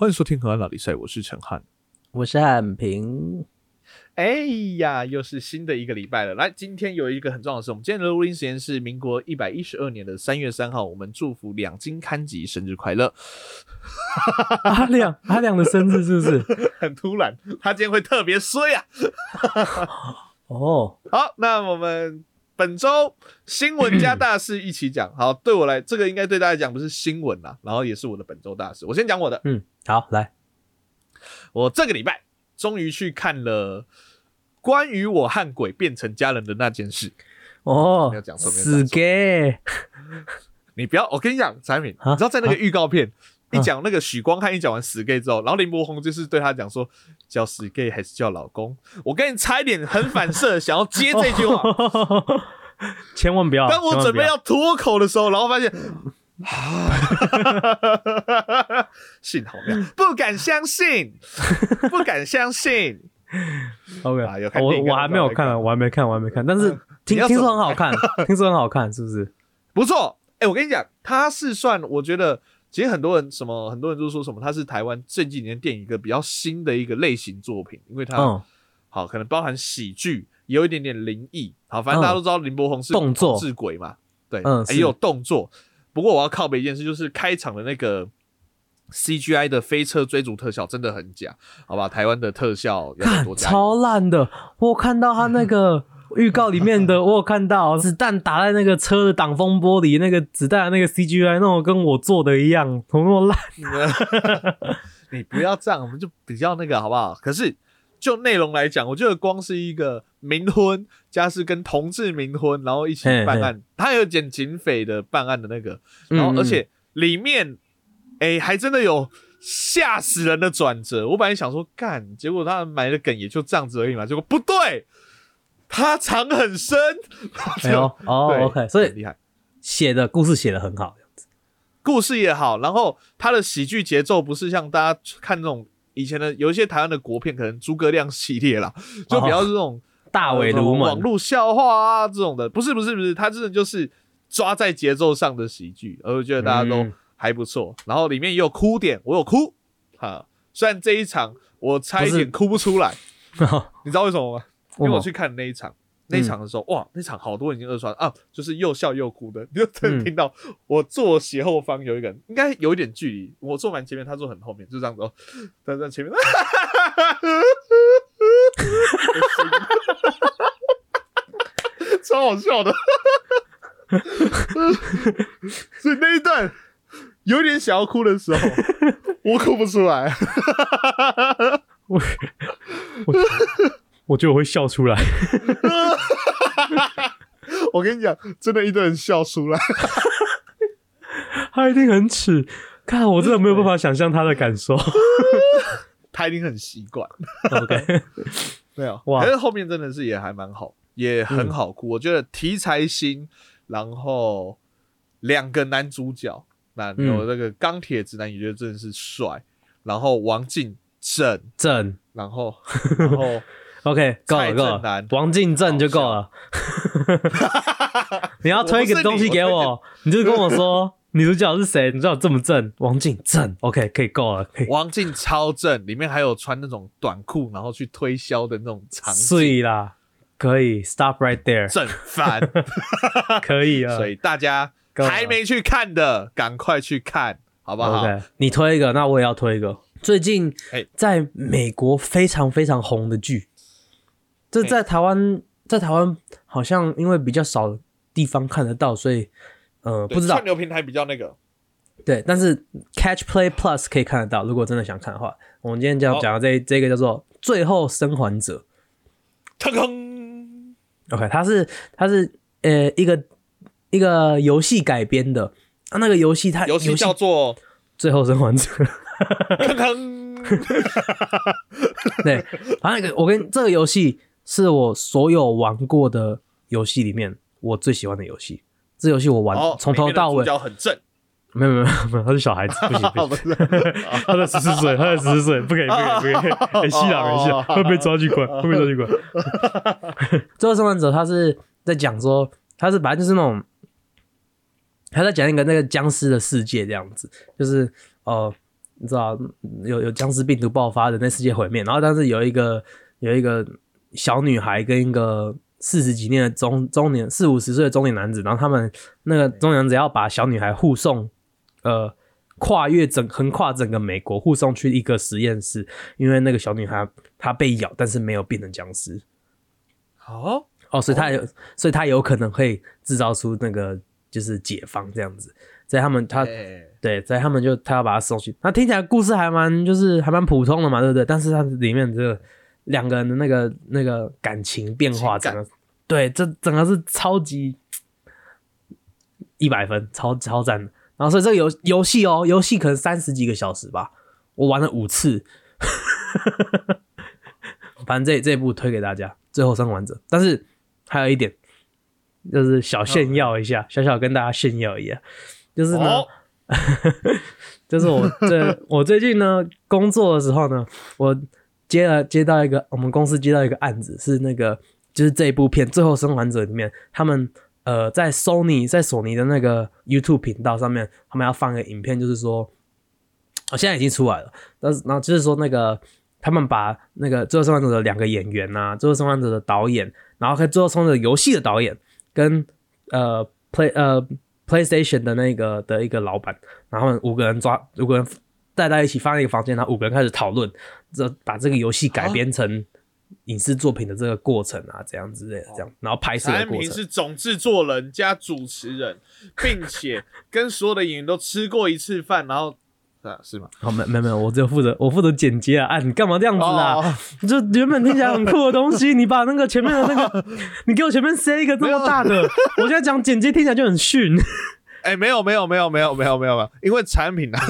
欢迎收听《河岸老比赛》，我是陈汉。我是汉平。哎呀，又是新的一个礼拜了。来，今天有一个很重要的事，我们今天的录音时间是民国一百一十二年的三月三号。我们祝福两金刊集生日快乐。阿亮，阿亮的生日是不是？很突然，他今天会特别衰啊。哦，好，那我们本周新闻加大事一起讲。好，对我来，这个应该对大家讲不是新闻啦，然后也是我的本周大事。我先讲我的。嗯，好，来，我这个礼拜终于去看了关于我和鬼变成家人的那件事。哦没有讲错没有讲死错 gay，你不要，我跟你讲，产品，啊你知道在那个预告片一啊讲那个许光汉一讲完死 gay 之后，然后林柏宏就是对他讲说叫死 gay 还是叫老公？我跟你差一点很反射想要接这句话，千万不要。当我准备要脱口的时候，然后发现。幸好没有，不敢相信，不敢相信。OK，啊我我还没有看，我还没看，我还没看，但是听听说很好看，听说很好看，是不是？不错，哎、我跟你讲，他是算我觉得，其实很多人什么，很多人都说什么，他是台湾这几年电影一个比较新的一个类型作品，因为它、嗯，好可能包含喜剧，也有一点点灵异。好，反正大家都知道林柏宏是动作治鬼嘛，对，嗯是也有动作。不过我要靠北一件事，就是开场的那个 CGI 的飞车追逐特效真的很假，好吧？台湾的特效要再看多加。超烂的，我看到他那个预告里面的，我有看到 子弹打在那个车的挡风玻璃，那个子弹的那个 CGI 那种跟我做的一样，怎么那么烂？你不要这样，我们就比较那个好不好？可是就内容来讲，我觉得光是一个冥婚，加是跟同志冥婚，然后一起办案，他有剪警匪的办案的那个，然后嗯而且里面，哎、还真的有吓死人的转折。我本来想说干，结果他埋的梗也就这样子而已嘛，结果不对，他藏很深。哎呦，哦对，OK，所以很厉害。写的故事写的很好，故事也好，然后他的喜剧节奏不是像大家看那种以前的有一些台湾的国片，可能诸葛亮系列啦，就比较是这种、大尾呃卢门，网络笑话啊这种的，不是不是不是，它真的就是抓在节奏上的喜剧，而我觉得大家都嗯还不错。然后里面也有哭点，我有哭哈，虽然这一场我差一点哭不出来，你知道为什么吗？因为我去看那一场。那一场的时候，哇，那场好多人已经二刷啊，就是又笑又哭的，你就真听到我坐斜后方有一个人，应该有一点距离，我坐蛮前面，他坐很后面，就这样子哦，在在前面，哈哈哈超好笑的，所以那一段有点想要哭的时候，我哭不出来。我我我觉得我会笑出来，我跟你讲，真的一堆人笑出来。他一定很耻，看我真的没有办法想象他的感受。他一定很习惯。OK，没有哇可是后面真的是也还蛮好，也很好哭。我觉得题材新，然后两个男主角，那嗯有那个钢铁直男，也觉得真的是帅。然后王静正，正然后然后 OK 够了够了，王进正就够了。你要推一个东西给我，你就跟我说 女主角是谁，你知道这么正，王进正 OK 可以够了，可以王静超正，里面还有穿那种短裤，然后去推销的那种场景，碎啦，可以 Stop right there，正翻。可以啊所。以大家还没去看的，赶快去看，好不好？OK，你推一个，那我也要推一个。最近哎在美国非常非常红的剧，这哎在台湾在台湾好像因为比较少地方看得到，所以呃不知道串流平台比较那个，对，但是 Catch Play Plus 可以看得到。如果真的想看的话，我们今天就要讲的这这个叫做《最后生还者腾腾，》。OK，它是它是呃一个一个游戏改编的啊，那个游戏它游戏叫做最后生还者》。腾腾，对，反正那个我跟这个游戏是我所有玩过的游戏里面我最喜欢的游戏。这游戏我玩哦，从头到尾很正，没有没有没有，他是小孩子，不行不不行，是，他才十四岁，他才十四岁，不可以不可以不可以，没戏了没戏了，会被抓去关，会被抓去关。最后生还者他是在讲说，他是本来就是那种，他在讲一个那个僵尸的世界这样子，就是呃你知道有有僵尸病毒爆发，人类世界毁灭，然后但是有一个有一个小女孩跟一个四十几年的中中年四五十岁的中年男子，然后他们那个中年男子要把小女孩护送，呃，跨越整横跨整个美国护送去一个实验室，因为那个小女孩她被咬，但是没有变成僵尸。哦，哦，所以她有，所以她有可能会制造出那个就是解放这样子，在他们他哎。对，在他们就他要把他送去，那听起来故事还蛮就是还蛮普通的嘛，对不对？但是它里面这个两个人的那个那个感情变化，整个对，这整个是超级一百分，超超赞的。然后所以这个游游戏哦，游戏可能三十几个小时吧，我玩了五次。反正这这一部推给大家，《最后生还者》。但是还有一点，就是小炫耀一下，小小跟大家炫耀一下，就是呢，哦 就是我这我最近呢工作的时候呢，我接了接到一个我们公司接到一个案子，是那个就是这一部片《最后生还者》里面，他们呃在 Sony 在索尼的那个 YouTube 频道上面，他们要放一个影片，就是说，哦现在已经出来了，但是然后就是说那个他们把那个《最后生还者》的两个演员呐、最后生还者》的导演，然后跟《最后生还者》游戏的导演跟呃 Play 呃 PlayStation 的那个的一个老板，然后五个人抓五个人带在一起放一个房间，然后五个人开始讨论，这把这个游戏改编成影视作品的这个过程啊，这样之类的，这样，然后拍摄的过程。是总制作人加主持人，并且跟所有的演员都吃过一次饭，然后啊是吗？好，没没没有，我只有负责我负责剪接啊！啊，你干嘛这样子啊？哦，就原本听起来很酷的东西，你把那个前面的那个，你给我前面塞一个这么大的，我现在讲剪接听起来就很逊哎，没有没有没有没有没有没有没有，因为产品啊，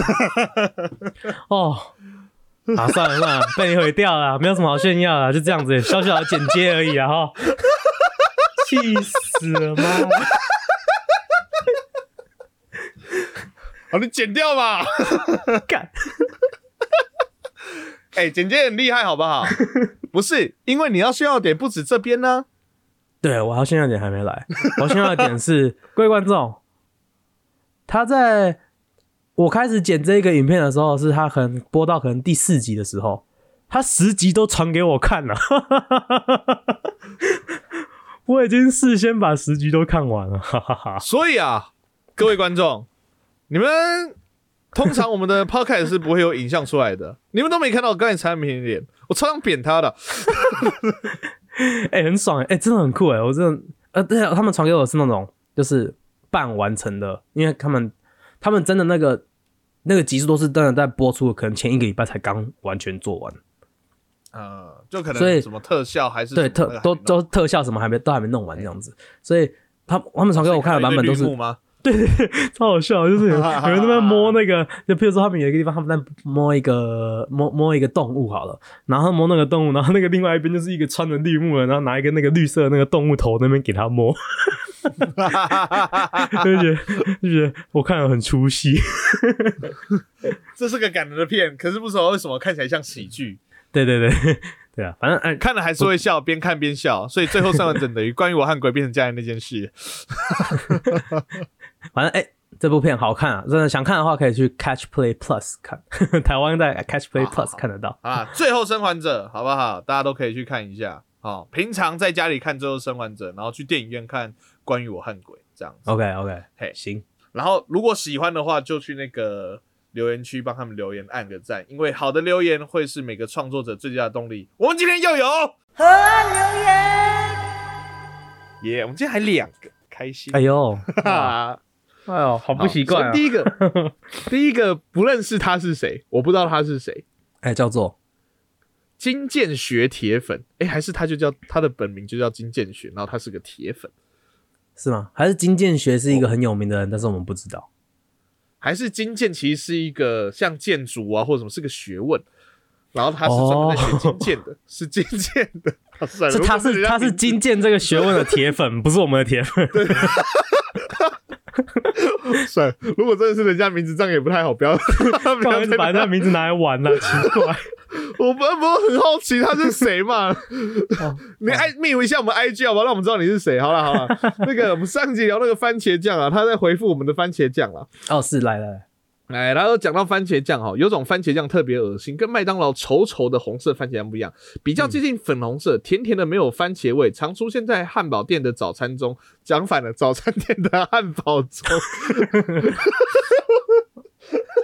哦。啊，算了算了，被你毁掉了，没有什么好炫耀的，就这样子，小小的剪接而已啊！哈，气死了妈！好，你剪掉嘛。干，哎，剪接很厉害，好不好？不是，因为你要炫耀点不止这边呢。对我要炫耀点还没来，我炫耀点是各位观众，他在我开始剪这个影片的时候，是他可能播到可能第四集的时候，他十集都传给我看了，我已经事先把十集都看完了，哈哈哈。所以啊，各位观众，你们通常我们的 podcast 是不会有影像出来的，你们都没看到我刚才产品的脸，我超想扁他的。哎、很爽哎、哎、真的很酷哎、我真的呃，对啊，他们传给我是那种就是半完成的，因为他们他们真的那个那个集数都是真的在播出，可能前一个礼拜才刚完全做完，呃，就可能所以什么特效还是对特都都特效什么还没都还没弄完这样子，所以他他们传给我看的版本都是所以看到一堆绿幕吗？超好笑，就是有 有人在那边摸那个，就譬如说他们有一个地方他们在摸一个摸摸一个动物好了，然后摸那个动物，然后那个另外一边就是一个穿着绿幕的，然后拿一个那个绿色的那个动物头那边给他摸，就觉得就觉得我看了很出戏。这是个感人的片，可是不知道为什么看起来像喜剧，对对对 对啊，反正哎，看了还是会笑，边看边笑，所以最后上完整等于关于我和鬼变成家人那件事。反正哎、这部片好看啊，真的想看的话可以去 Catch Play Plus 看，台湾在 Catch Play 好好 Plus 看得到。啊，最后生还者好不好？大家都可以去看一下。哦，平常在家里看最后生还者，然后去电影院看关于我和鬼这样子。OK OK，嘿行，然后如果喜欢的话，就去那个留言区帮他们留言按个赞，因为好的留言会是每个创作者最佳的动力。我们今天又有河岸留言。耶我们今天还两个，开心。哎呦，哎呦，好不习惯。第一个，第一个不认识他是谁，我不知道他是谁。哎，叫做金剑学铁粉，哎、还是他就叫他的本名就叫金剑学，然后他是个铁粉，是吗？还是金建学是一个很有名的人，但是我们不知道。还是金剑其实是一个像建筑啊或者什么是个学问，然后他是专门在学金剑 的，是金剑的。啊算了是他是他是金建这个学问的铁粉，不是我们的铁粉。算了，如果真的是人家名字，这样也不太好，不要 不要把人家名字拿来玩呢？奇怪。我们不很好奇他是谁嘛？哦 你爱密一下我们 IG 好不好？让我们知道你是谁。好了好了，那个我们上集聊那个番茄酱啊，他在回复我们的番茄酱啊。哦，是来来来，哎，然后讲到番茄酱哈，有种番茄酱特别恶心，跟麦当劳稠稠的红色番茄酱不一样，比较接近粉红色，甜甜的，没有番茄味，常出现在汉堡店的早餐中。讲反了，早餐店的汉堡中。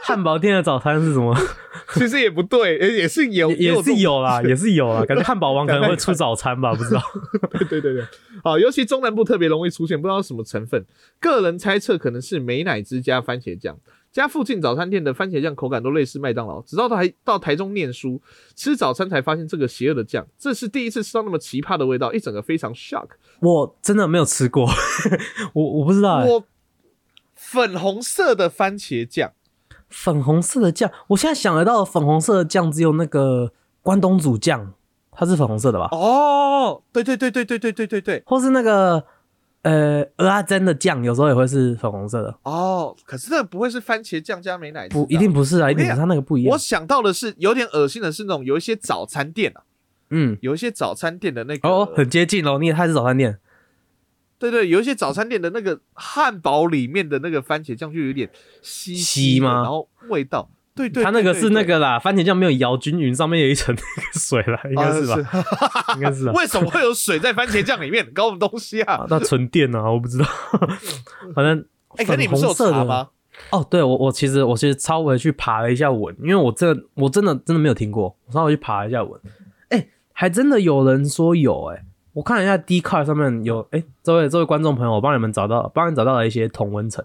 汉堡店的早餐是什么？其实也不对，也是有，也是有啦，也是有啦。感觉汉堡王 可能会出早餐吧，不知道。对对对对，好，尤其中南部特别容易出现，不知道什么成分。个人猜测可能是美乃滋加番茄酱。家附近早餐店的番茄酱口感都类似麦当劳。直到台到台中念书吃早餐才发现这个邪恶的酱，这是第一次吃到那么奇葩的味道，一整个非常 shock。我真的没有吃过，我我不知道。我粉红色的番茄酱。粉红色的酱，我现在想得到粉红色的酱只有那个关东煮酱，它是粉红色的吧？哦，对对对对对对对对对，或是那个呃鹅阿珍的酱，有时候也会是粉红色的。哦，可是那不会是番茄酱加美奶？不，一定不是啊，一定它那个不一样。我想到的是有点恶心的是那种有一些早餐店啊，嗯，有一些早餐店的那个哦，很接近哦，你也太是早餐店。对对，有一些早餐店的那个汉堡里面的那个番茄酱就有点稀稀吗？然后味道，对对，它那个是那个啦，番茄酱没有摇均匀，上面有一层水啦，应该是吧？应该是。为什么会有水在番茄酱里面？搞什么东西啊？那纯电啊，我不知道。反正哎，可你不是有查吗？哦，对我我其实我其实稍微去爬了一下文，因为我这我真的真的没有听过，我稍微去爬了一下文，哎，还真的有人说有，哎。我看了一下 D card 上面有，哎，这位这位观众朋友，我帮你们找到，帮你找到了一些同温层。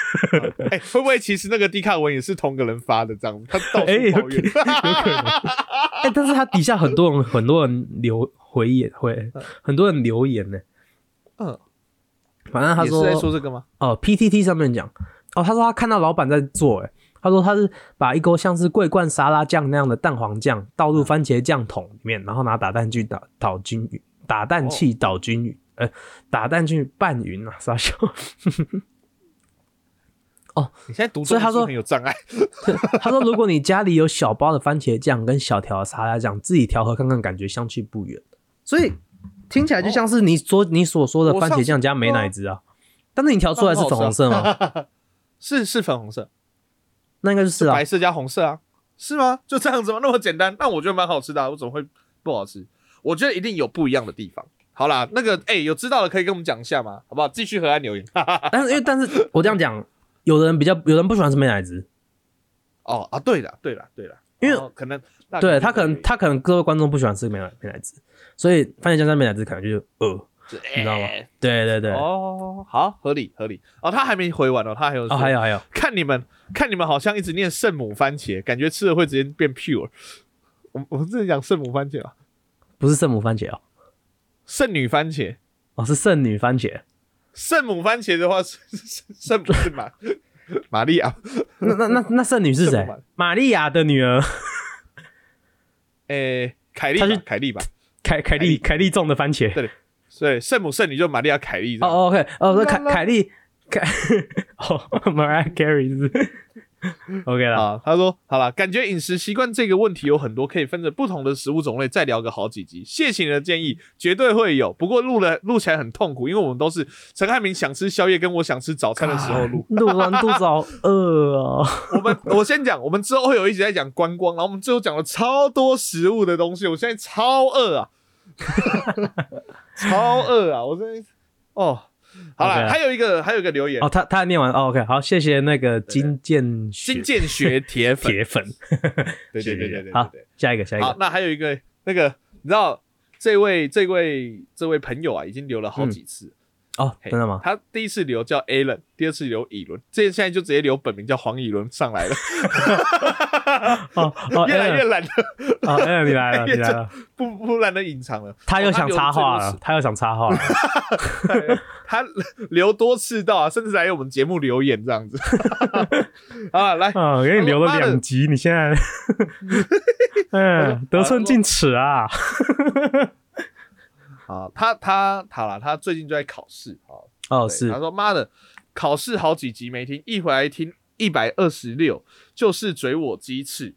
哎，会不会其实那个 D card 文也是同个人发的？这样他到处抱怨，有可能。哎，但是他底下很多人很多人留回言，会很多人留言呢。嗯，反正他说在说这个吗？哦，PTT 上面讲，哦，他说他看到老板在做，哎，他说他是把一锅像是桂冠沙拉酱那样的蛋黄酱倒入番茄酱桶里面，然后拿打蛋去打倒均匀。打蛋器倒均匀，呃，打蛋去拌匀啊，傻笑。哦，你现在读所以他说很有障碍。他说，如果你家里有小包的番茄酱跟小条的沙拉酱，自己调和看看，感觉相去不远。所以听起来就像是你说你所说的番茄酱加美奶滋啊。但是你调出来是粉红色吗？是是粉红色，那应该就是白色加红色啊？是吗？就这样子吗？那么简单？那我觉得蛮好吃的，我怎么会不好吃？我觉得一定有不一样的地方。好啦，那个哎，有知道的可以跟我们讲一下吗？好不好？继续河岸留言。但是因为，但是我这样讲，有的人比较，有人不喜欢吃美奶滋。哦啊，对了，对了，对了，因为可能对他可能他可能各位观众不喜欢吃美奶美奶滋，所以番茄酱加美奶滋可能就呃，你知道吗？对对对。哦，好，合理合理。哦，他还没回完哦，他还有哦，还有还有。看你们看你们好像一直念圣母番茄，感觉吃了会直接变 pure。我我们这里讲圣母番茄啊。不是圣母番茄哦，圣女番茄哦，是圣女番茄。圣母番茄的话是圣母是玛 玛利亚，那那那那圣女是谁？玛利亚的女儿。诶，凯莉，她是凯莉吧？凯凯莉凯莉种的番茄。对对，圣母圣女就玛利亚凯莉。哦，OK，哦，那凯 凯莉凯哦，Mariah Carey 是。OK 了啊，他说好了，感觉饮食习惯这个问题有很多可以分着不同的食物种类再聊个好几集。谢谢你的建议，绝对会有。不过录了录起来很痛苦，因为我们都是陈汉明想吃宵夜跟我想吃早餐的时候录，录完肚子好饿啊。我们我先讲，我们之后会有一集在讲观光，然后我们最后讲了超多食物的东西，我现在超饿啊，超饿啊，我真哦。好了，还有一个，还有一个留言。哦，他他念完哦，OK，好，谢谢那个金建金建学铁粉。铁粉，对对对对对，好，下一个下一个，好，那还有一个那个，你知道这位这位这位朋友啊，已经留了好几次。哦，真的吗？他第一次留叫 Alan，第二次留乙伦，这现在就直接留本名叫黄乙伦上来了。哦，越来越懒了。哦，Alan 你来了，你来了，不不懒得隐藏了。他又想插话了，他又想插话了。他留多次到啊，甚至还有我们节目留言这样子。啊，来，啊，给你留了两集，你现在，嗯，得寸进尺啊。啊，他他好了，他最近就在考试啊。哦，是。他说：“妈的，考试好几集没听，一回来听一百二十六，就是嘴我鸡翅，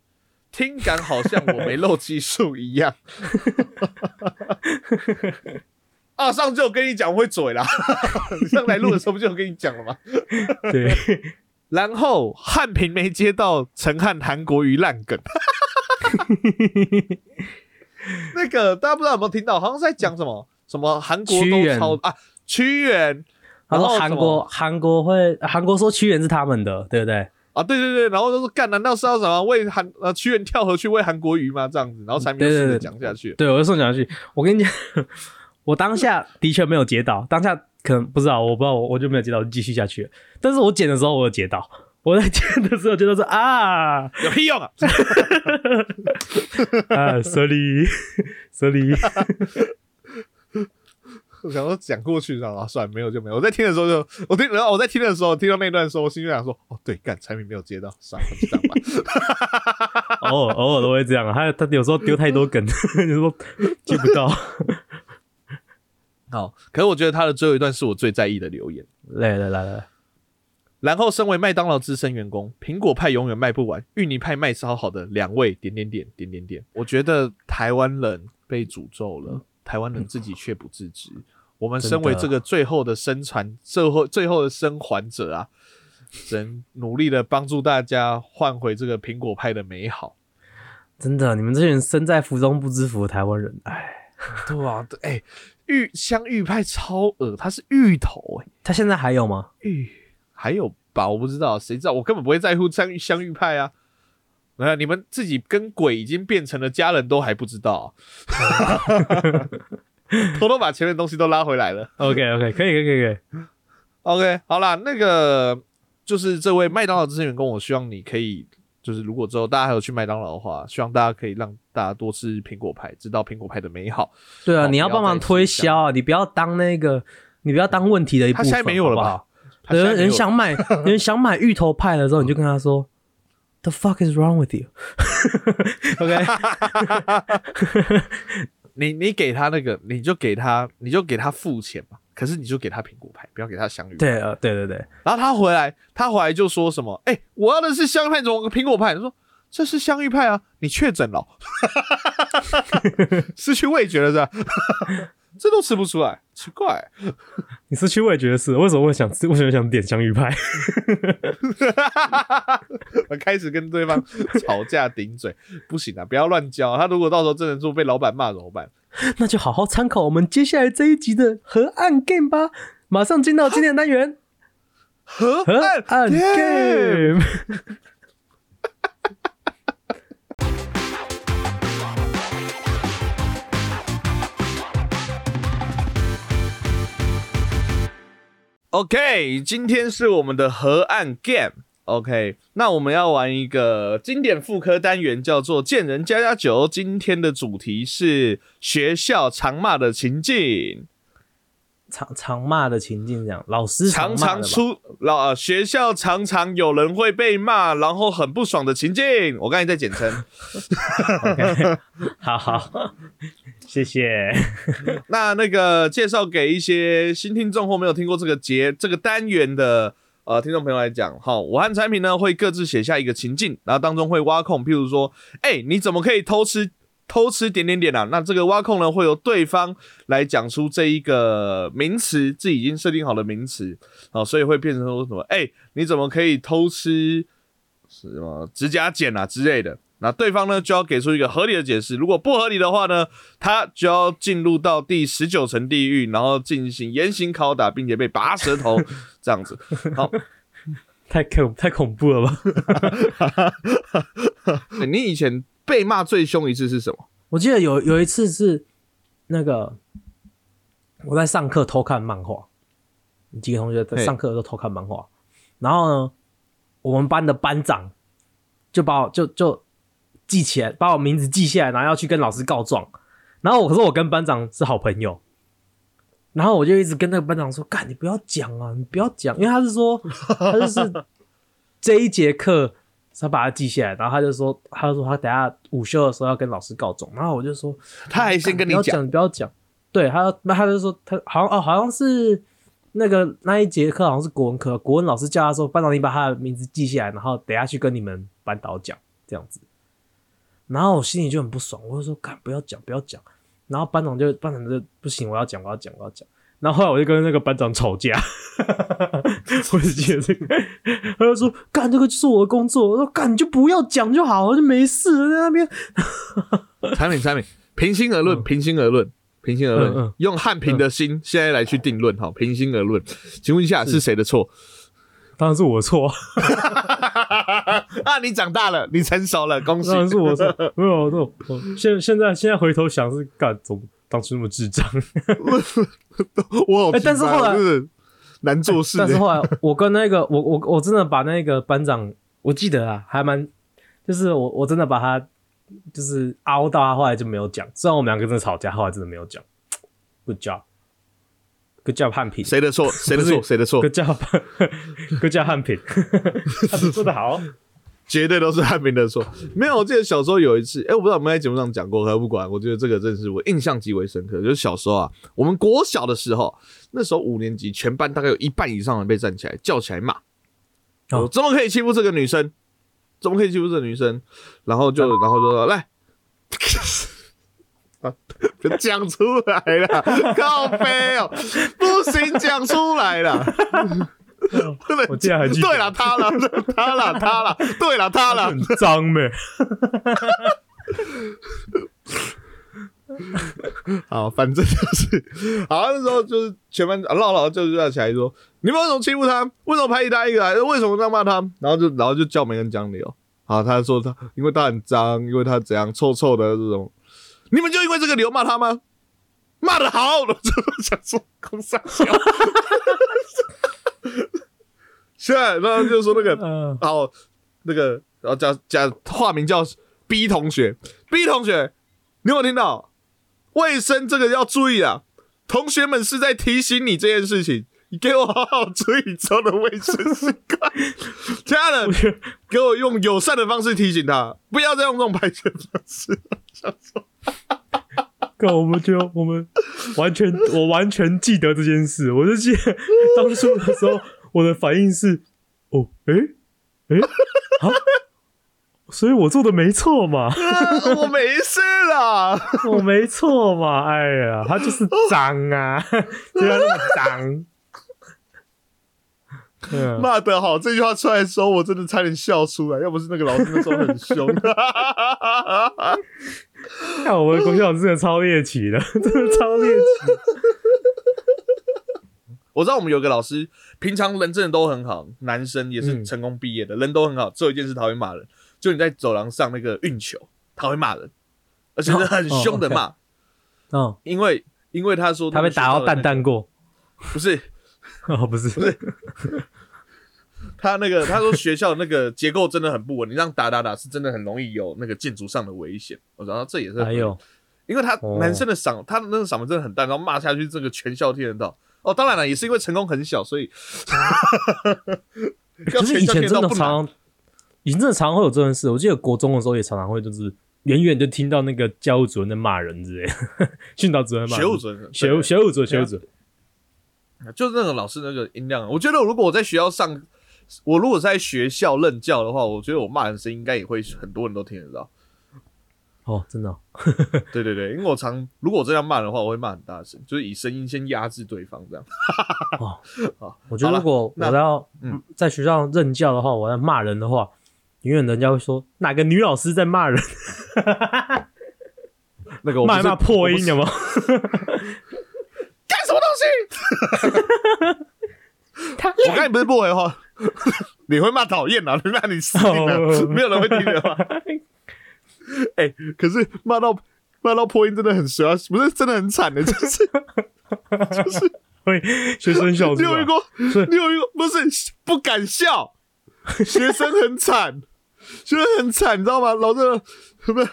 听感好像我没漏技术一样。”啊，上次我跟你讲会嘴啦，上来录的时候不就有跟你讲了吗？对，然后汉平没接到陈汉韩国瑜烂梗，那个大家不知道有没有听到？好像是在讲什么什么韩国都超啊屈原，他说然后韩国韩国会韩国说屈原是他们的，对不对？啊，对对对，然后就说干，难道是要什么为韩呃屈原跳河去喂韩国鱼吗？这样子，然后才没有试着对对对讲下去。对，我就送讲下去。我跟你讲，我当下的确没有截到，当下可能不知道，我不知道，我我就没有截到，就继续下去了。但是我剪的时候，我有接到。我在剪的时候觉得说啊有屁用啊！啊，sorry sorry，我想说讲过去，然后啊，算了，没有就没有。我在听的时候就，我听，然后我在听的时候，听到那段的时候，我心里想说，哦，对，干，产品没有接到，算了，就这样吧。偶尔偶尔都会这样啊。他他有时候丢太多梗，你说接不到。好，可是我觉得他的最后一段是我最在意的留言。来来来来，然后，身为麦当劳资深员工，苹果派永远卖不完，芋泥派卖超好的两位点点点点点点，我觉得台湾人被诅咒了，台湾人自己却不自知。我们身为这个最后的生传，最后最后的生还者啊，只能努力的帮助大家换回这个苹果派的美好。真的，你们这些人身在福中不知福的台湾人，哎，对啊，对，哎、芋香芋派超恶，它是芋头、哎，它现在还有吗？芋还有吧？我不知道，谁知道？我根本不会在乎香芋香芋派啊。那你们自己跟鬼已经变成了家人，都还不知道、偷偷把前面的东西都拉回来了。OK OK，可以可以可以可以。OK，好啦，那个就是这位麦当劳资深员工，我希望你可以，就是如果之后大家还有去麦当劳的话，希望大家可以让大家多吃苹果派，知道苹果派的美好。对啊，你要帮忙推销啊，你不要当那个，你不要当问题的一部分。他现在没有了好不好吧？有人人想买，有 人想买芋头派的时候，你就跟他说：“The fuck is wrong with you？” OK，你你给他那个，你就给他，你就给他付钱嘛。可是你就给他苹果派，不要给他香芋派。对，呃，对对对，然后他回来，他回来就说什么？哎、我要的是香芋派，怎么个苹果派？他说这是香芋派啊，你确诊了，失去味觉了是吧？这都吃不出来，奇怪。你失去味觉的是为什么会想吃？为什么想点香芋派？我开始跟对方吵架顶嘴，不行啊，不要乱教。他如果到时候真的做被老板骂怎么办？那就好好参考我们接下来这一集的河岸 game 吧。马上进到今天的单元河岸 game。OK，今天是我们的河岸 Game。OK，那我们要玩一个经典副科单元，叫做“见人加加酒”。今天的主题是学校常骂的情境，常常骂的情境，这样老师常常出老、呃、学校常常有人会被骂，然后很不爽的情境。我刚才在简称。OK，好好，谢谢。那那个介绍给一些新听众或没有听过这个节这个单元的呃听众朋友来讲，好，我和产品呢会各自写下一个情境，然后当中会挖空，譬如说，哎、你怎么可以偷吃偷吃点点点啊？那这个挖空呢会由对方来讲出这一个名词，自己已经设定好的名词，好，所以会变成说什么，哎、你怎么可以偷吃什么指甲剪啊之类的？那对方呢就要给出一个合理的解释，如果不合理的话呢，他就要进入到第十九层地狱，然后进行严刑拷打，并且被拔舌头这样子。好，太恐太恐怖了吧？欸 你以前被骂最凶一次是什么？我记得有有一次是那个我在上课偷看漫画，几个同学在上课的时候偷看漫画，然后呢，我们班的班长就把我就就记起来，把我名字记下来，然后要去跟老师告状。然后我可是我跟班长是好朋友，然后我就一直跟那个班长说：“干，你不要讲啊，你不要讲，因为他是说他就是这一节课他把他记下来，然后他就说，他就说他等下午休的时候要跟老师告状，然后我就说，他还先跟你讲，你不要讲。对他，那他就说他好像哦，好像是那个那一节课好像是国文课，国文老师叫他说，班长你把他的名字记下来，然后等下去跟你们班导讲这样子。然后我心里就很不爽，我就说干不要讲不要讲。然后班长就班长就不行，我要讲我要讲我要讲。然后后来我就跟那个班长吵架，我只记得这个，他就说：“干，这个就是我的工作。”我说：“干，你就不要讲就好，就没事在那边。产品产品，平心而论，平心而论，平心而论，嗯嗯用汉平的心现在来去定论，哈，平心而论，请问一下是谁的错？”当然是我的错，啊，你长大了，你成熟了，恭喜当！然是我的错，没有，我我现现在现在回头想是干，怎么当初那么智障？我但是后来我真的难做事、欸。但是后来我跟那个我我我真的把那个班长，我记得啊，还蛮就是我我真的把他就是凹到他后来就没有讲，虽然我们两个真的吵架，后来真的没有讲。Good job，Good job 汉平谁的错？谁的错？谁的错 job，Good job 汉平，汉平做的好。绝对都是汉平的错。没有，我记得小时候有一次，哎、我不知道我们在节目上讲过，可不管。我觉得这个真的是我印象极为深刻。就是小时候啊，我们国小的时候，那时候五年级，全班大概有一半以上的人被站起来叫起来骂，怎么可以欺负这个女生？怎么可以欺负这个女生？然后就，然后就说来。啊，就讲出来了，靠背哦，不行，讲出来了，不 能我竟然还记得对了，他了，他了，他了，对了，他了很，脏呗？好，反正就是，好，那时候就是全班啊唠唠就站起来说，你们为什么欺负他？为什么排挤他一个来？为什么这样骂他？然后就然后就叫每个人讲理哦。好，他说他因为他很脏，因为他怎样臭臭的这种，你们就因为这个理由骂他吗？骂的好，我就想说空上笑。现在，然后就说那个嗯，好，那个然后叫叫化名叫 B 同学，B 同学，你有没有听到？卫生这个要注意啊！同学们是在提醒你这件事情，你给我好好注意周的卫生习惯。家人，给我用友善的方式提醒他，不要再用这种排遣方式。想说，干，我们就我们完全，我完全记得这件事。我就记得当初的时候，我的反应是，哦，诶、诶、好，所以我做的没错嘛，啊 我没事啦。我没错嘛，哎呀，他就是脏啊，就要那么脏。嗯，骂得好，这句话出来的时候，我真的差点笑出来。要不是那个老师那时候很凶，看我们国小真的超猎奇的，真的超猎奇。我知道我们有个老师，平常人真的都很好，男生也是嗯。成功毕业的，人都很好。只有一件事他会骂人，就你在走廊上那个运球，他会骂人，而且是很凶的骂，哦，因为因为他说他被打到蛋蛋过，不是哦，不是。不是，他那个他说学校那个结构真的很不稳，你这样打打打是真的很容易有那个建筑上的危险。我知道这也是，还有，因为他哦。男生的嗓，他的那个嗓门真的很大，然后骂下去，这个全校听得到。哦，当然了，也是因为成功很小，所以 要可是全校以前真听到不常，以前真的常会有这件事。我记得国中的时候也常常会，就是远远就听到那个教务主任在骂人之类的，训导主任骂人。学务主任，学务学务主任学务主任，就是那个老师那个音量，我觉得如果我在学校上，我如果在学校任教的话，我觉得我骂人声音应该也会很多人都听得到。哦，真的哦，对对对，因为我常如果我这样骂人的话，我会骂很大声，就是以声音先压制对方这样。哦 我觉得如果我那要嗯在学校任教的话，我要骂人的话，永远人家会说哪个女老师在骂人，那个我骂一骂破音我有吗？干什么东西？我刚才不是不回话，你会骂讨厌啊？那你死定了，哦 没有人会听的话。哎、可是骂到骂到破音真的很衰啊，不是真的很惨的，就是就是会学生笑。你有一个？你有一个？不是不敢笑，学生很惨，学生很惨，你知道吗？老师不是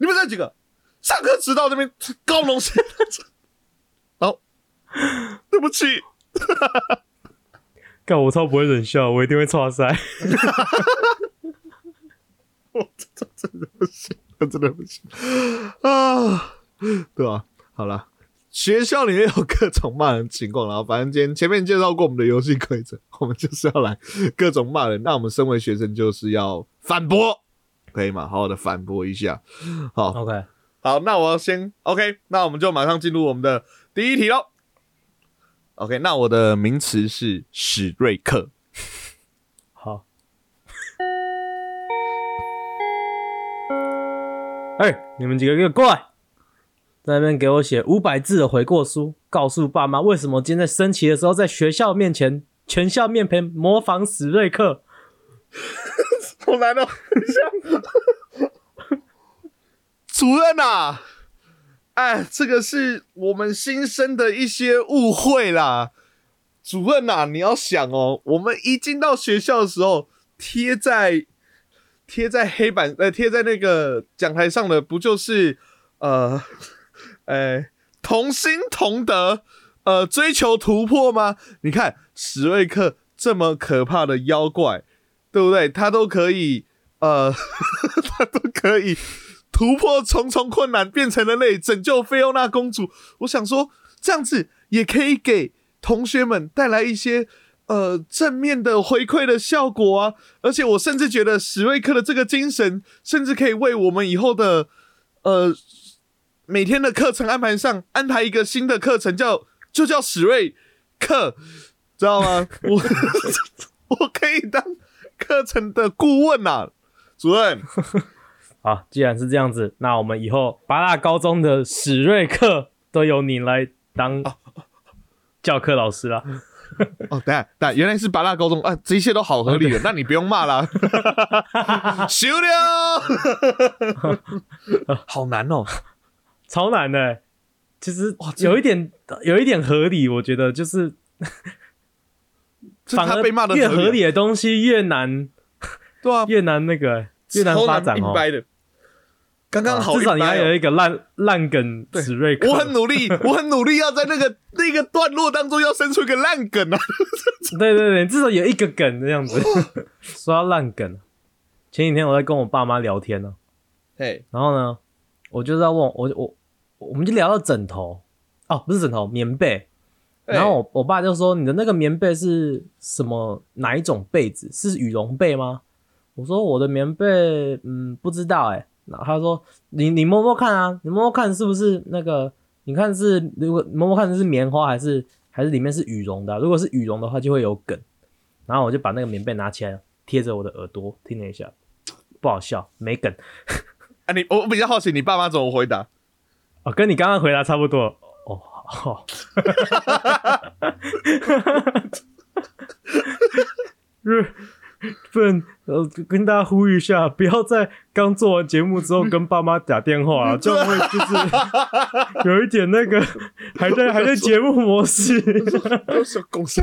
你们这几个上课迟到这边高龙线，然后对不起，干我超不会忍笑，我一定会岔塞。我这真的不行，我真的不行啊，对吧、好了。学校里面有各种骂人情况，然后反正今天前面介绍过我们的游戏规则，我们就是要来各种骂人。那我们身为学生就是要反驳，可以吗？好好的反驳一下。好，OK，好，那我要先 OK，那我们就马上进入我们的第一题喽。OK，那我的名词是史瑞克。好。哎，你们几个给我过来，在那边给我写五百字的悔过书，告诉爸妈为什么今天在升旗的时候在学校面前、全校面前模仿史瑞克。好难哦！主任啊，哎，这个是我们新生的一些误会啦。主任呐，你要想哦，我们一进到学校的时候，贴在贴在黑板呃，贴在那个讲台上的，不就是呃，哎，同心同德，呃，追求突破吗？你看史瑞克这么可怕的妖怪。对不对？他都可以，呃，他都可以突破重重困难，变成人类，拯救菲欧娜公主。我想说，这样子也可以给同学们带来一些呃正面的回馈的效果啊！而且我甚至觉得史瑞克的这个精神，甚至可以为我们以后的呃每天的课程安排上安排一个新的课程，叫就叫史瑞克，知道吗？我 我可以当。课程的顾问呐，主任。好，既然是这样子，那我们以后八大高中的史瑞克都由你来当教课老师了。哦，等下，等下，原来是八大高中啊，这一切都好合理的，那你不用骂了。修了，好难哦，超难的。其实有一点，有一点合理，我觉得就是。反而越合理的东西越难，对啊，越难那个越难发展哦。刚刚好，至少你还有一个烂烂梗史瑞克。我很努力，我很努力要在那个那个段落当中要生出一个烂梗啊。对 对对，至少有一个梗这样子。说到烂梗，前几天我在跟我爸妈聊天呢，嘿，然后呢，我就在问我我我们就聊到枕头哦，不是枕头，棉被。然后我我爸就说：“你的那个棉被是什么？哪一种被子？是羽绒被吗？”我说：“我的棉被，嗯，不知道哎。”然后他说：“你你摸摸看啊，你摸摸看是不是那个？你看是如果摸摸看是棉花还是还是里面是羽绒的？如果是羽绒的话，就会有梗。”然后我就把那个棉被拿起来贴着我的耳朵听了一下，不好笑，没梗。啊，你我比较好奇你爸妈怎么回答？哦，跟你刚刚回答差不多。哦，好，是，不能呃跟大家呼吁一下，不要在刚做完节目之后跟爸妈打电话啊，这样会就是 有一点那个还在还在节目模式，都是公司，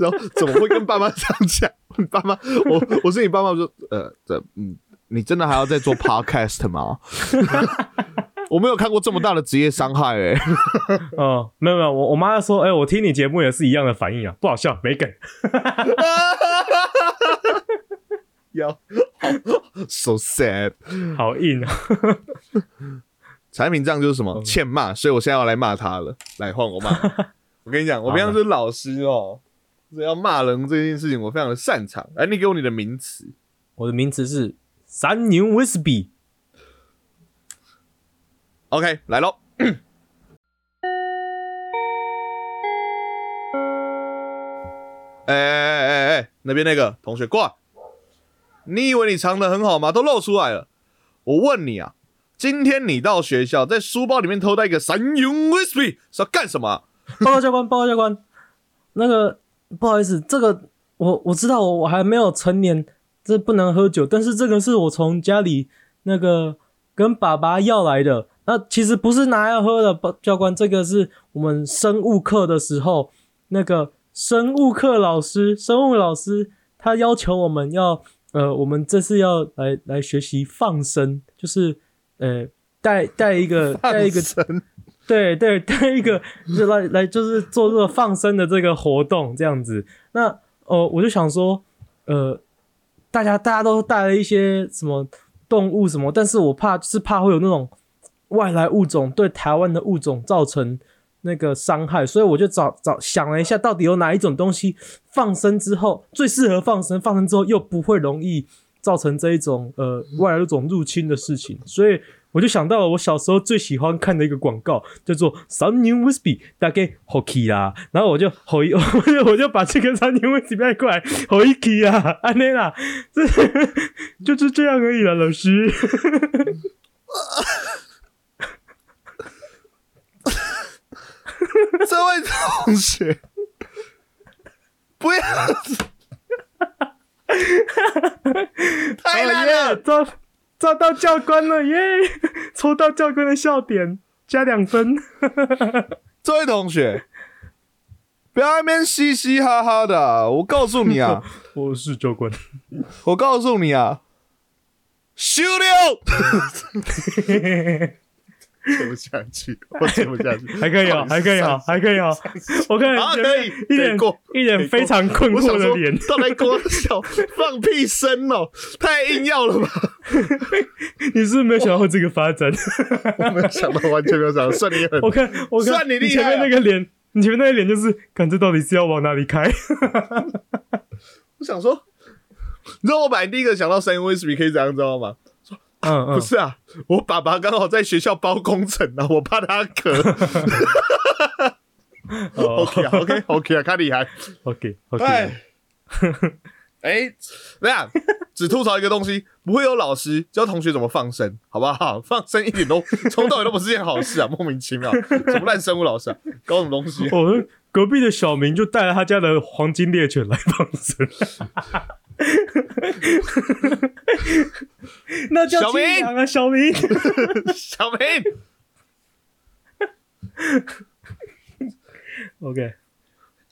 然后怎么会跟爸妈这样讲？爸妈，我我是你爸妈，说呃，这嗯，你真的还要再做 podcast 吗？我没有看过这么大的职业伤害哎，哦，没有没有，我我妈说，哎，我听你节目也是一样的反应啊，不好笑，没梗，so sad，好硬啊，产品账就是什么？欠骂，所以我现在要来骂他了，来换我骂，我跟你讲，我平常是老师哦，所以要骂人这件事情我非常的擅长，哎，你给我你的名词，我的名词是三牛威士比。OK，来喽！哎哎哎哎，那边那个同学过来，你以为你藏得很好吗？都露出来了。我问你啊，今天你到学校，在书包里面偷带一个三用 whisky 是要干什么？报告教官，报告教官，那个不好意思，这个我我知道，我我还没有成年，这不能喝酒。但是这个是我从家里那个跟爸爸要来的。那其实不是拿来喝的，教官，这个是我们生物课的时候，那个生物课老师，生物老师他要求我们要，呃，我们这次要来来学习放生，就是呃带带一个带一个，对对带一个就来来就是做这个放生的这个活动这样子。那哦，我就想说，呃，大家大家都带了一些什么动物什么，但是我怕就是怕会有那种。外来物种对台湾的物种造成那个伤害，所以我就找找想了一下，到底有哪一种东西放生之后最适合放生，放生之后又不会容易造成这一种呃外来物种入侵的事情，所以我就想到了我小时候最喜欢看的一个广告，叫做 Sun New Whisky，大概 Hockey 啦。然后我就吼一，我就我就把这个 Sun New Whisky 带过来吼一 key 啦，安内啦，这 就是这样而已了，老师。这位同学，不要，太难了。抓抓到教官了耶！抽到教官的笑点，加两分。这位同学，不要在那边嘻嘻哈哈的。我告诉你啊，我是教官。我告诉你啊，修六。接不下去，我接不下去，还可以哦，还可以哦，还可以哦。我看啊可以，一脸一脸非常困惑的脸，到底给我笑放屁声哦，太硬要了吧？你是没有想到会这个发展？我没有想到，完全没有想到。算你很，我看我看算你厉害。前面那个脸，你前面那个脸就是，看这到底是要往哪里开？我想说，你知道我本来第一个想到三威士比可以这样，知道吗？嗯，不是啊，我爸爸刚好在学校包工程啊，我怕他咳。OK 啊，OK OK 啊，他厉害。OK OK。哎，怎样？只吐槽一个东西，不会有老师教同学怎么放生，好不好？放生一点都 从到尾都不是件好事啊，莫名其妙，什么烂生物老师啊，搞什么东西？我们隔壁的小明就带了他家的黄金猎犬来放生。那叫小明啊，小明，小明。OK，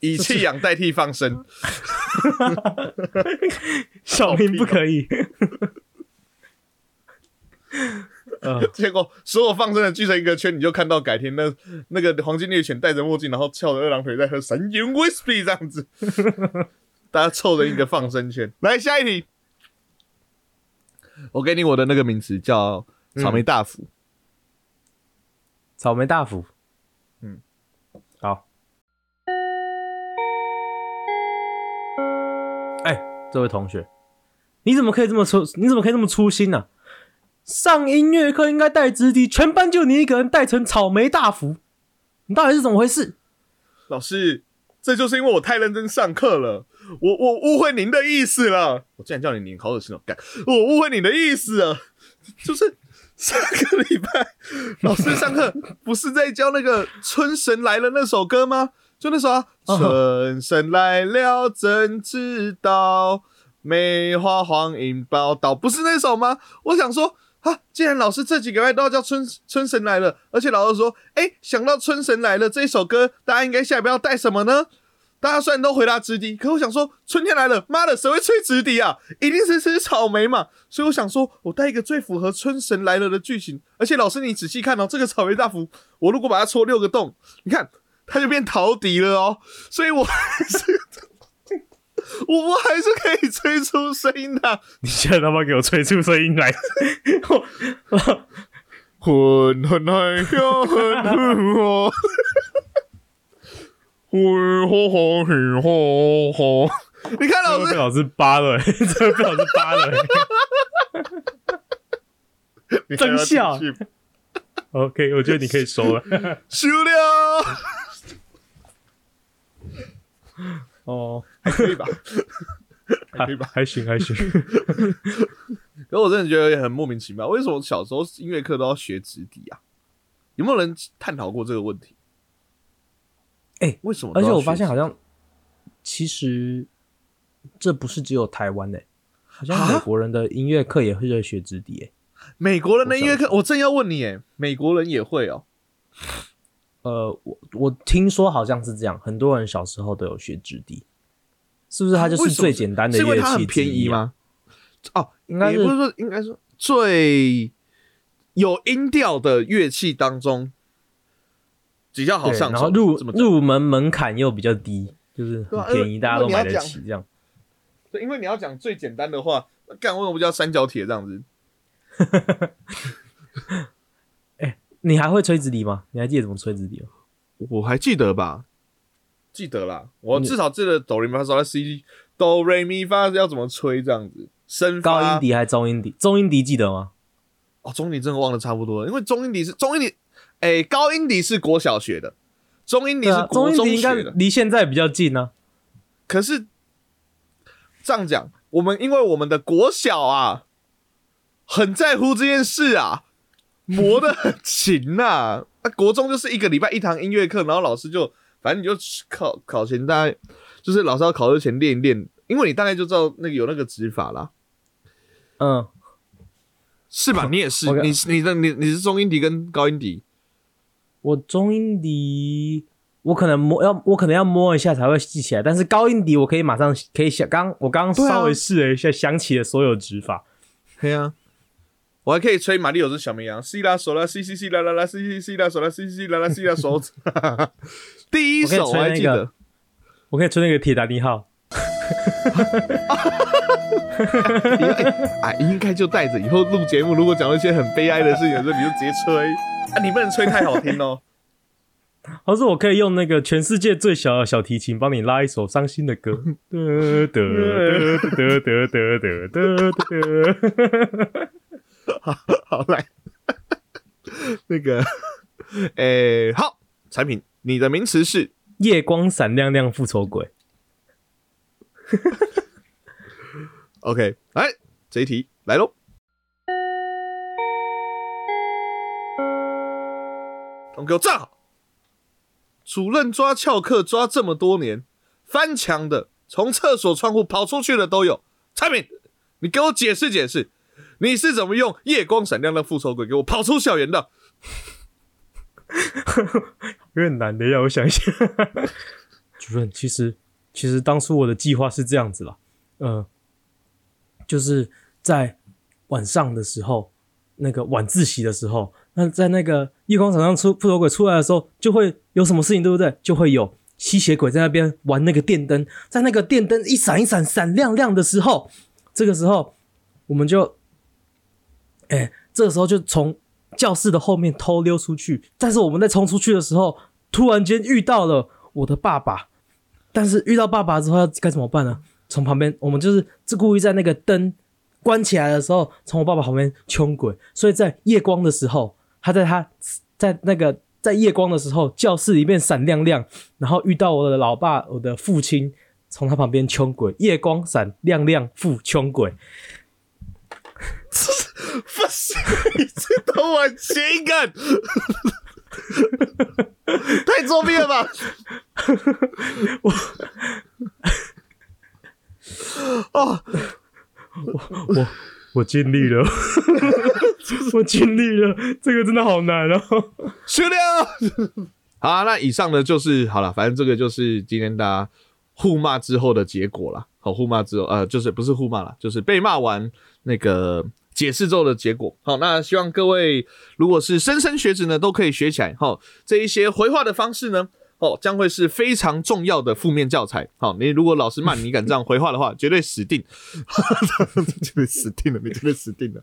以弃养代替放生。小明不可以。结果所有放生的聚成一个圈，你就看到改天那那个黄金猎犬戴着墨镜，然后翘着二郎腿在喝神饮 whisky 这样子。大家凑成一个放生圈，来下一题。我给你我的那个名词叫草莓大福。草莓大福，嗯，好。哎，这位同学，你怎么可以这么粗？你怎么可以这么粗心呢？上音乐课应该带直笛，全班就你一个人带成草莓大福，你到底是怎么回事？老师，这就是因为我太认真上课了。我我误会您的意思了，我竟然叫你您，好恶心哦！干，我误会你的意思了，就是上个礼拜老师上课不是在教那个《春神来了》那首歌吗？就那首啊，春神来了怎知道，梅花黄莺报道，不是那首吗？我想说啊，既然老师这几个月都要叫《春春神来了》，而且老师说，哎，想到《春神来了》这一首歌，大家应该下一步要带什么呢？大家虽然都回答直笛，可我想说，春天来了，妈的，谁会吹直笛啊？一定是吃草莓嘛。所以我想说，我带一个最符合春神来了的剧情。而且老师，你仔细看哦，这个草莓大福，我如果把它戳六个洞，你看，它就变陶笛了哦。所以我还是，我我还是可以吹出声音的。你现在他妈给我吹出声音来！混混来呀，混混我。呼呼呼呼呼！你看老师被老师扒了，这被老师扒了，真笑。OK，我觉得你可以收了，收了。哦，还可以吧？还可以吧？还行，还行。可我真的觉得也很莫名其妙，为什么小时候音乐课都要学直笛啊？有没有人探讨过这个问题？哎，为什么？而且我发现好像，其实这不是只有台湾的，好像美国人的音乐课也会在学直笛。哎，美国人的音乐课，我正要问你，哎，美国人也会哦。呃，我我听说好像是这样，很多人小时候都有学直笛，是不是？它就是最简单的乐器，便宜吗？哦，应该不是说，应该说最有音调的乐器当中。比较好上手，然后入入门门槛又比较低，就是很便宜，大家都买得起这样。对，因为你要讲最简单的话，干为什么不叫三角铁这样子？哎，你还会吹直笛吗？你还记得怎么吹直笛吗？我还记得吧，记得啦。我至少记得哆来咪发嗦拉西哆瑞咪发要怎么吹这样子，升高音笛还是中音笛？中音笛记得吗？哦，中音笛真的忘得差不多了，因为中音笛是中音笛，哎，高音笛是国小学的，中音笛是国中音应该学的。离现在比较近呢、可是这样讲，我们因为我们的国小啊，很在乎这件事啊，磨得很勤呐、那、国中就是一个礼拜一堂音乐课，然后老师就反正你就考考前大概就是老师要考试前练一练，因为你大概就知道那个有那个指法啦，嗯，是吧？你也是，你是你的你你是中音笛跟高音笛，我中音笛我可能摸要我可能要摸一下才会记起来，但是高音笛我可以马上可以想，刚我刚刚稍微试了一下，想起了所有指法。对啊。我还可以吹《马里有只小绵羊》，西拉索啦西西西啦啦啦西西西拉索啦西西西啦啦西拉手指。第一首我还记得，我可以吹那个铁达尼号，哎、啊，应该就带着以后录节目，如果讲到一些很悲哀的事情的时候，你就直接吹啊，你不能吹太好听哦。或是我可以用那个全世界最小的小提琴帮你拉一首伤心的歌。得得得得得得得得得。好来，那个，哎、好，产品，你的名词是夜光闪亮亮复仇鬼，OK，来这一题来喽。都给我站好！主任抓翘课抓这么多年，翻墙的、从厕所窗户跑出去的都有。蔡明，你给我解释解释，你是怎么用夜光闪亮的复仇鬼给我跑出校园的？有点难的，让我想一下。主任，其实其实当初我的计划是这样子啦，呃，就是在晚上的时候，那个晚自习的时候，那在那个夜光场上出复仇鬼出来的时候，就会有什么事情，对不对？就会有吸血鬼在那边玩那个电灯，在那个电灯一闪一闪闪亮亮的时候，这个时候我们就，哎、这个时候就从教室的后面偷溜出去，但是我们在冲出去的时候，突然间遇到了我的爸爸，但是遇到爸爸之后要该怎么办呢？从旁边，我们就是是故意在那个灯关起来的时候，从我爸爸旁边冲鬼，所以在夜光的时候，他在他在那个在夜光的时候，教室里面闪亮亮，然后遇到我的老爸，我的父亲从他旁边穷鬼，夜光闪亮亮复冲鬼，不是，你这都很情感，太作弊了吧？我哦，我我尽力了，我尽力了，这个真的好难哦。休掉。好啊，那以上呢就是好了，反正这个就是今天大家互骂之后的结果啦。好，互骂之后，呃，就是不是互骂啦，就是被骂完那个解释之后的结果。好，那希望各位如果是莘莘学子呢，都可以学起来。好，这一些回话的方式呢。哦，将会是非常重要的负面教材。好，你如果老师骂你，你敢这样回话的话，绝对死定，绝对死定了，你绝对死定了。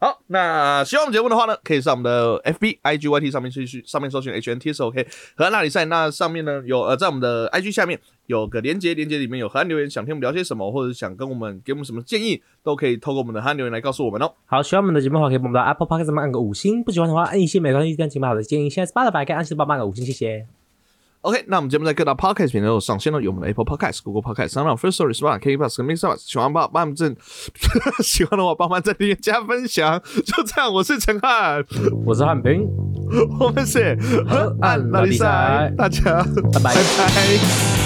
好，那喜欢我们节目的话呢，可以上我们的 FB、IG、YT 上面去去上面搜寻 HNTS OK 河岸那里赛。那上面呢有呃，在我们的 IG 下面有个连接，连接里面有河岸留言，想听我们聊些什么，或者想跟我们给我们什么建议，都可以透过我们的河岸留言来告诉我们哦。好，喜欢我们的节目的话，可以帮我们到 Apple Podcast 按个五星；不喜欢的话，按一些没关系，但请把好的建议。现在 Spotify 可以按时帮我们按个五星，谢谢。OK，那我们节目在各大 Podcast 平台都有上线了，有我们的 Apple Podcast、Google Podcast、s o u n d First Story、Spotify、k b o x 跟 Mixer。喜欢帮帮我们正喜欢的话，帮忙在订阅加分享。就这样，我是陈汉，我是汉平，我们是河岸拉力赛，大家拜拜拜拜